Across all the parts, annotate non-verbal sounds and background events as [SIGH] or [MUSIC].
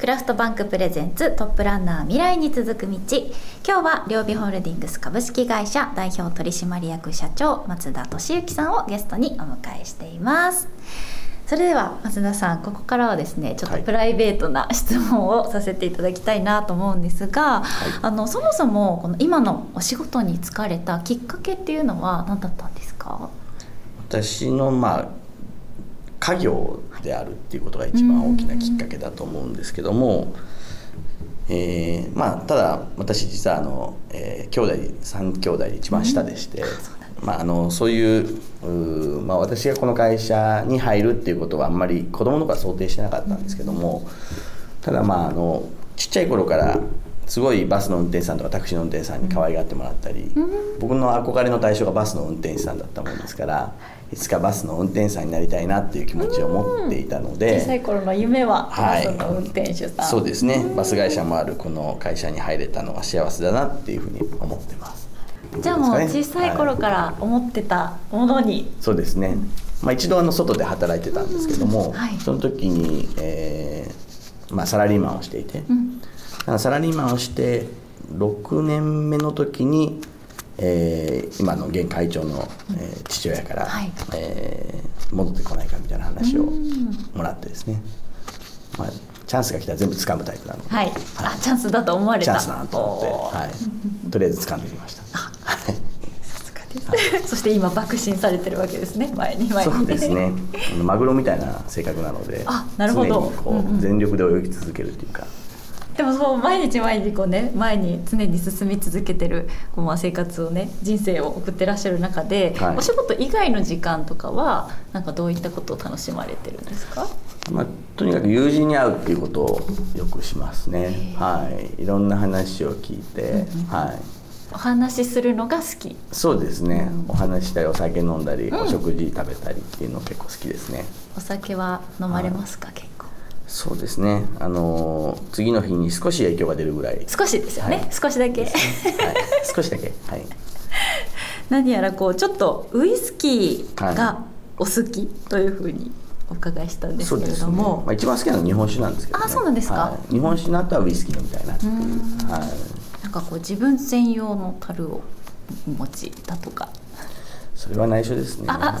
クラフトバンクプレゼンツトップランナー未来に続く道。今日は両備ホールディングス株式会社代表取締役社長松田俊之さんをゲストにお迎えしています。それでは松田さんここからはですねちょっとプライベートな質問をさせていただきたいなと思うんですが、はい、あのそもそもこの今のお仕事に就かれたきっかけっていうのは何だったんですか？私のまあ家業であるっていうことが一番大きなきっかけだと思うんですけども、えー、まあただ私実はあの、えー、兄弟3兄弟で一番下でして、まあ、あのそういうまあ、私がこの会社に入るっていうことはあんまり子供の頃は想定してなかったんですけどもただまああのちっちゃい頃からすごいバスの運転手さんとかタクシーの運転手さんに可愛がってもらったり、僕の憧れの対象がバスの運転手さんだったもんですからいつかバスの運転手さんになりたいなっていう気持ちを持っていたので小さい頃の夢はバスの運転手さん、そうですね。バス会社もあるこの会社に入れたのは幸せだなっていうふうに思ってます。じゃあもう小さい頃から思ってたものに、はい、そうですね、まあ、一度あの外で働いてたんですけども、はい、その時に、えーまあ、サラリーマンをしていて、うん、サラリーマンをして6年目の時にえー、今の現会長の、えー、父親から、はい、えー、戻ってこないかみたいな話をもらってですね、まあ、チャンスが来たら全部掴むタイプなので、はい、はい、あチャンスだと思われた。チャンスだなと思って、はい、とりあえず掴んできました。そして今爆心されてるわけですね。前に前に。そうですね。マグロみたいな性格なのであなるほど。こう、うんうん、全力で泳ぎ続けるっていうかでもそう毎日毎日こうね前に常に進み続けてるこうまあ生活をね人生を送ってらっしゃる中で、はい、お仕事以外の時間とかはなんかどういったことを楽しまれてるんですか？まあ、とにかく友人に会うっていうことをよくしますね。はい、いろんな話を聞いて、うんうん、はい。お話しするのが好き？そうですね。うん、お話したり、お酒飲んだり、うん、お食事食べたりっていうの結構好きですね。お酒は飲まれますか、はい、結構。そうですね。あの次の日に少し影響が出るぐらい。少しですよね、はい、少しだけ、ね、はい、少しだけ。はい。[LAUGHS] 何やらこうちょっとウイスキーがお好きというふうにお伺いしたんですけれども、ね、まあ、一番好きなのは日本酒なんですけど、ね、あそうなんですか、はい、日本酒の後はウイスキー飲みたいなっていう。はい、なんかこう自分専用の樽をお持ちだとか。それは内緒ですね。あ、[LAUGHS]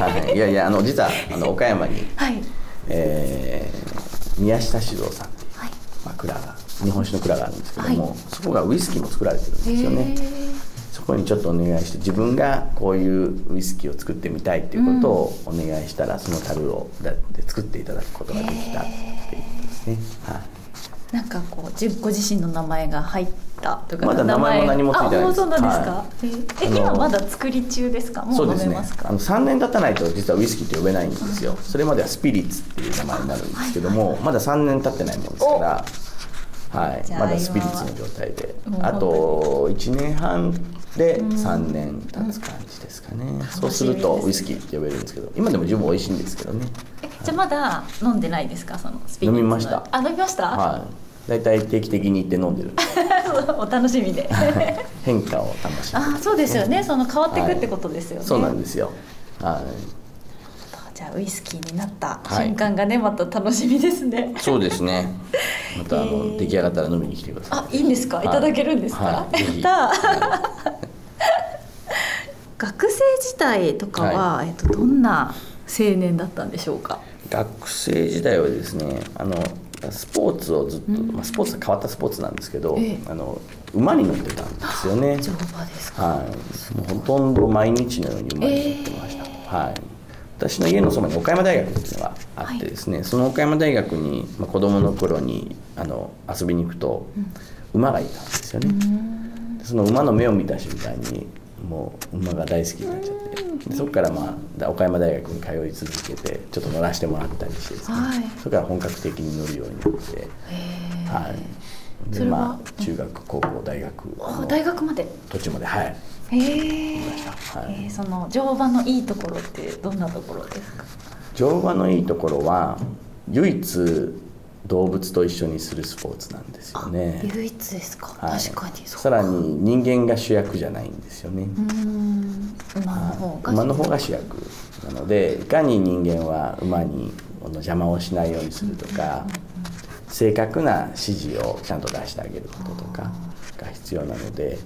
はい、いやいやあの実はあの [LAUGHS] 岡山に、はい、えー、宮下酒造さん。っていう、はい、まあ、蔵が日本酒の蔵があるんですけども、はい、そこがウイスキーも作られてるんですよね。そこにちょっとお願いして自分がこういうウイスキーを作ってみたいっていうことをお願いしたら、うん、その樽をで作っていただくことができたっていうことですね。はい、なんかこうご自身の名前が入ったとかまだ名前も何もついてないです。そうなんですか、はい、え今まだ作り中ですか？もう飲めますか、ね、あの3年経たないと実はウイスキーって呼べないんですよ、それまではスピリッツっていう名前になるんですけども、はいはい、まだ3年経ってないもんですからはい、まだスピリッツの状態で。あと1年半で3年経つ感じですかね、うん、そうするとウイスキーって呼べるんですけど今でも十分美味しいんですけどね。じゃあまだ飲んでないですか？そのスピリッツ飲みました。あ飲みました？はい大体定期的に行って飲んでる。[LAUGHS] お楽しみで。[LAUGHS] 変化を楽しみあそうですよね。その変わっていくってことですよね、はい、そうなんですよ。はい。じゃあウイスキーになった瞬間がね、はい、また楽しみですね。そうですね。またあの、えー、出来上がったら飲みに来てください。あいいんですか、い、ただけるんですか、はい、た [LAUGHS] 学生時代とかは、えっと、どんな青年だったんでしょうか？学生時代はですねあのスポーツをずっと、まあ、スポーツは変わったスポーツなんですけど、ええ、あの馬に乗ってたんですよね。乗馬ですか。はい。もうほとんど毎日のように馬に乗ってました。えー、はい。私の家のそばに岡山大学っていうのがあってですね、はい、その岡山大学に、まあ、子供の頃にあの遊びに行くと、馬がいたんですよね。その馬の目を見た瞬間にもう馬が大好きになっちゃって。そこからまあ岡山大学に通い続けてちょっと乗らせてもらったりしてですね、はい、それから本格的に乗るようになって。はい。でまあ中学高校大学大学まで？途中まではい。へえはい、その乗馬のいいところってどんなところですか？乗馬のいいところは唯一動物と一緒にするスポーツなんですよね。唯一ですか、はい、確かに。さらに人間が主役じゃないんですよね。馬の方が、主役。なのでいかに人間は馬にの邪魔をしないようにするとか正確な指示をちゃんと出してあげることとかが必要なので、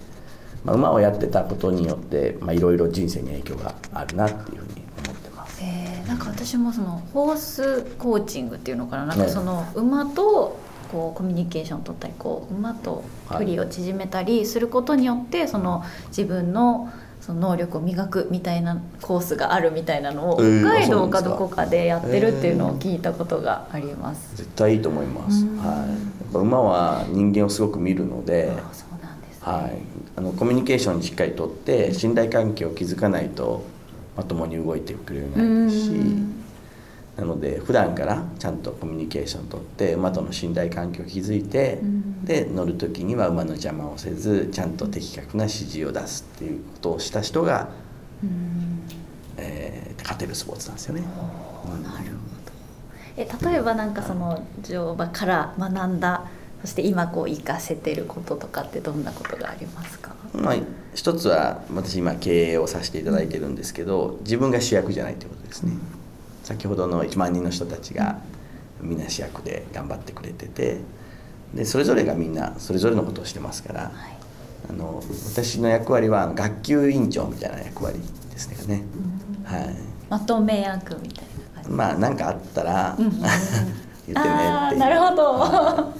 まあ、馬をやってたことによっていろいろ人生に影響があるなっていうふうに思ってます。えー、なんか私もそのホースコーチングっていうのかななんかその馬とこうコミュニケーションを取ったりこう馬と距離を縮めたりすることによって、その自分のその能力を磨くみたいなコースがあるみたいなのを北海道かどこかでやってるっていうのを聞いたことがあります。絶対いいと思います。はい。馬は人間をすごく見るので。そうなんです、ね、はい。あのコミュニケーションにしっかりとって信頼関係を築かないとまともに動いてくれないし。なので普段からちゃんとコミュニケーションとって馬との信頼関係を築いて、うん、で乗る時には馬の邪魔をせずちゃんと的確な指示を出すっていうことをした人が、うん、えー、勝てるスポーツなんですよね。なるほどえ例えばなんかその乗馬から学んだそして今こう活かせてることとかってどんなことがありますか、まあ、一つは私今経営をさせていただいてるんですけど自分が主役じゃないということですね。先ほどの1万人の人たちがみんな主役で頑張ってくれててでそれぞれがみんなそれぞれのことをしてますから、はい、あの私の役割は学級委員長みたいな役割ですね、はい、まとめ役みたいな感じ。まあ何かあったら、[LAUGHS] 言ってねってなるほど、ま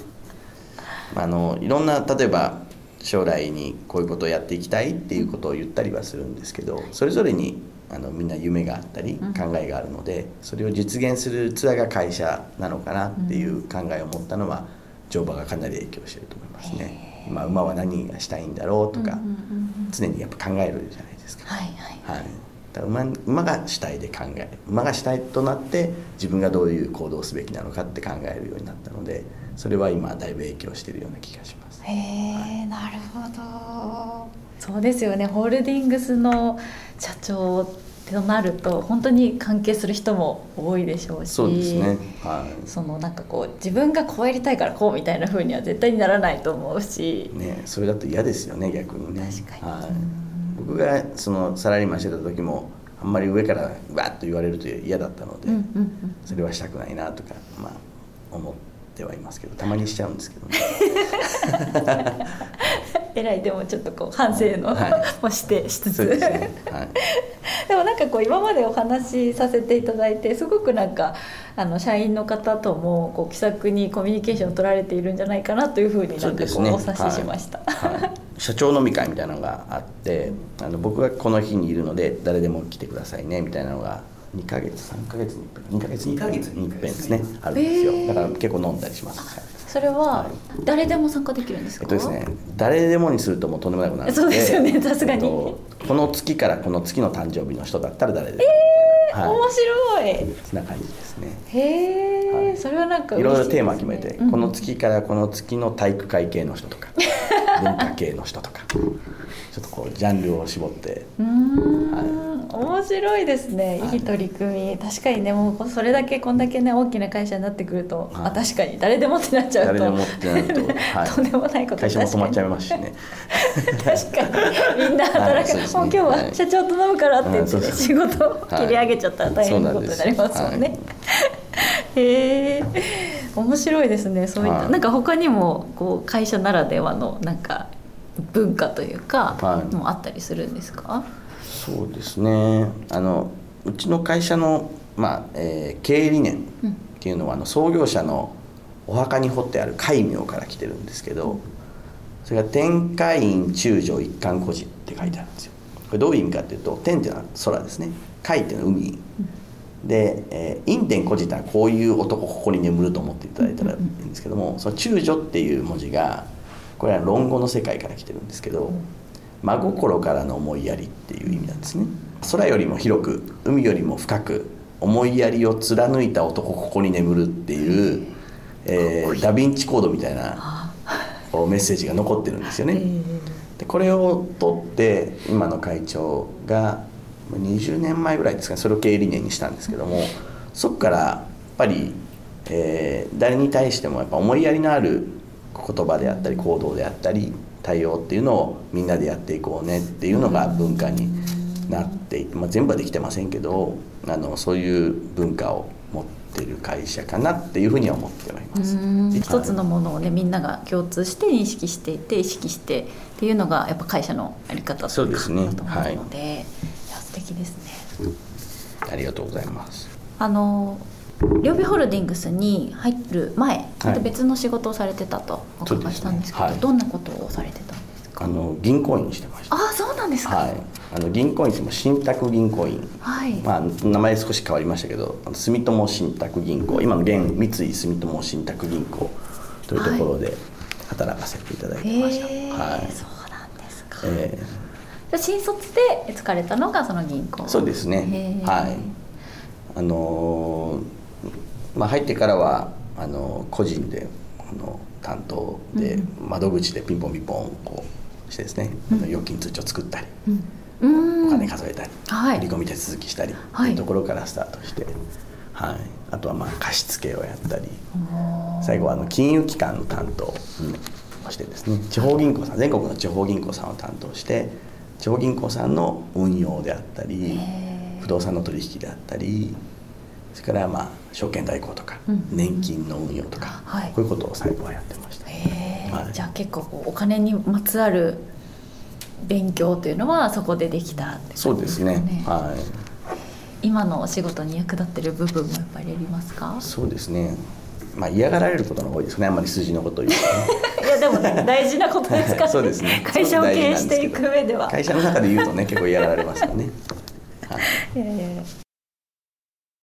あ、あのいろんな例えば将来にこういうことをやっていきたいっていうことを言ったりはするんですけどそれぞれにあのみんな夢があったり考えがあるので、それを実現するツアーが会社なのかなっていう考えを持ったのは乗馬がかなり影響してると思いますね。今馬は何がしたいんだろうとか、常にやっぱ考えるじゃないですか。はいはい。はい。だ馬馬が主体で考える。馬が主体となって自分がどういう行動をすべきなのかって考えるようになったのでそれは今だいぶ影響しているような気がします。へえ、はい、なるほど。そうですよね。ホールディングスの社長となると本当に関係する人も多いでしょうしそうですね、はい、そのなんかこう自分がこうやりたいからこうみたいなふうには絶対にならないと思うし、ね、それだと嫌ですよね逆にね。確かに、はい、僕がそのサラリーマンしてた時もあんまり上からわっと言われると嫌だったので、それはしたくないなとか、まあ、思ってはいますけどたまにしちゃうんですけどね。[LAUGHS] えらいでもちょっとこう反省の、はい、もしてしつつ、ね。はい、でもなんかこう今までお話しさせていただいてすごくなんかあの社員の方ともこう気さくにコミュニケーションを取られているんじゃないかなというふうになんかこうお察ししました、はい、社長飲み会みたいなのがあってあの僕がこの日にいるので誰でも来てくださいねみたいなのが2か月3か月に1回2か月に1回に一遍ですね。あるんですよ。だから結構飲んだりします、それは誰でも参加できるんですか、えっとですね誰でもにするともうとんでもなくなるそうですよねさすがに、えっと、この月からこの月の誕生日の人だったら誰でも。えー、はい、面白い。そんな感じですね。へえ、はい、それはなんかいろいろテーマ決めて、うん、この月からこの月の体育会系の人とか [LAUGHS] 文化系の人とかちょっとこうジャンルを絞って。うん、はい。面白いですね。い。い取り組み。確かにねもうそれだけこんだけね大きな会社になってくると、はい、あ確かに。誰でもってなっちゃうと。誰でもってなると、[LAUGHS] はい、とんでもないこと会社も止まっちゃいますしね。確かに。みんな働く、はいね、もう今日は社長と飲むからって言って、ね、仕事を切り上げちゃったら大変なことになりますもんね、へえ面白いですねそういった、はい、なんか他にもこう会社ならではのなんか文化というか、はい、もあったりするんですか？そうですね。あのうちの会社の、まあえー、経営理念っていうのは、あの創業者のお墓に彫ってある戒名から来てるんですけどそれが「天海院中将一貫孤児」って書いてあるんですよ。これどういう意味かっていうと天っていうのは空ですね。海っていうのは海、で、えー、陰天孤児ってのはこういう男ここに眠ると思っていただいたらいいんですけども、その中女っていう文字がこれは論語の世界から来てるんですけど、真心からの思いやりっていう意味なんですね。空よりも広く海よりも深く思いやりを貫いた男ここに眠るっていう、えー、ダ・ヴィンチコードみたいなメッセージが残ってるんですよね。でこれを取って今の会長が20年前ぐらいですかねそれを経営理念にしたんですけどもそこからやっぱり、えー、誰に対してもやっぱ思いやりのある言葉であったり行動であったり対応っていうのをみんなでやっていこうねっていうのが文化になっていて、まあ、全部はできてませんけどあのそういう文化を持っってる会社かなっていうふうには思っております。一つのものをねみんなが共通して認識していて意識してっていうのがやっぱ会社のやり方そうですね。だと思うので、敵ですね。ありがとうございます。あの両備ホールディングスに入る前、また別の仕事をされてたとお伺いしたんですけどそうですねはいどんなことをされてたんですか？あの銀行員してました。ああそうなんですかはい。あの銀行員っても信託銀行員。はい、まあ名前少し変わりましたけど、住友信託銀行、今の現三井住友信託銀行というところで働かせていただいてました。へえはい。そうなんですか、えじゃあ新卒で疲れたのがその銀行。ーそうですね。はい。あのーまあ入ってからはあの個人であの担当で、うん。窓口でピンポンピンポンこうしてですね、あの預金通帳作ったり。うん。うん。お金数えたり、はい。振り込み手続きしたり、はい。うところからスタートして、はい、あとはまあ貸付をやったり最後はあの金融機関の担当をしてですね。地方銀行さん全国の地方銀行さんを担当して地方銀行さんの運用であったり不動産の取引であったりそれからまあ証券代行とか、うん。年金の運用とか、はい。こういうことを最後はやってました。はい。じゃあ結構お金にまつわる勉強というのはそこでできたって感じそうですね。は今のお仕事に役立ってる部分もやっぱりありますか？いそうですね。まあ嫌がられることの多いですね。あんまり数字のことを言うとねもね。大事なことですから、そうですね。会社を経営していく上では。会社の中で言うとね結構嫌がられますよね、はい。[LAUGHS] いやいやいや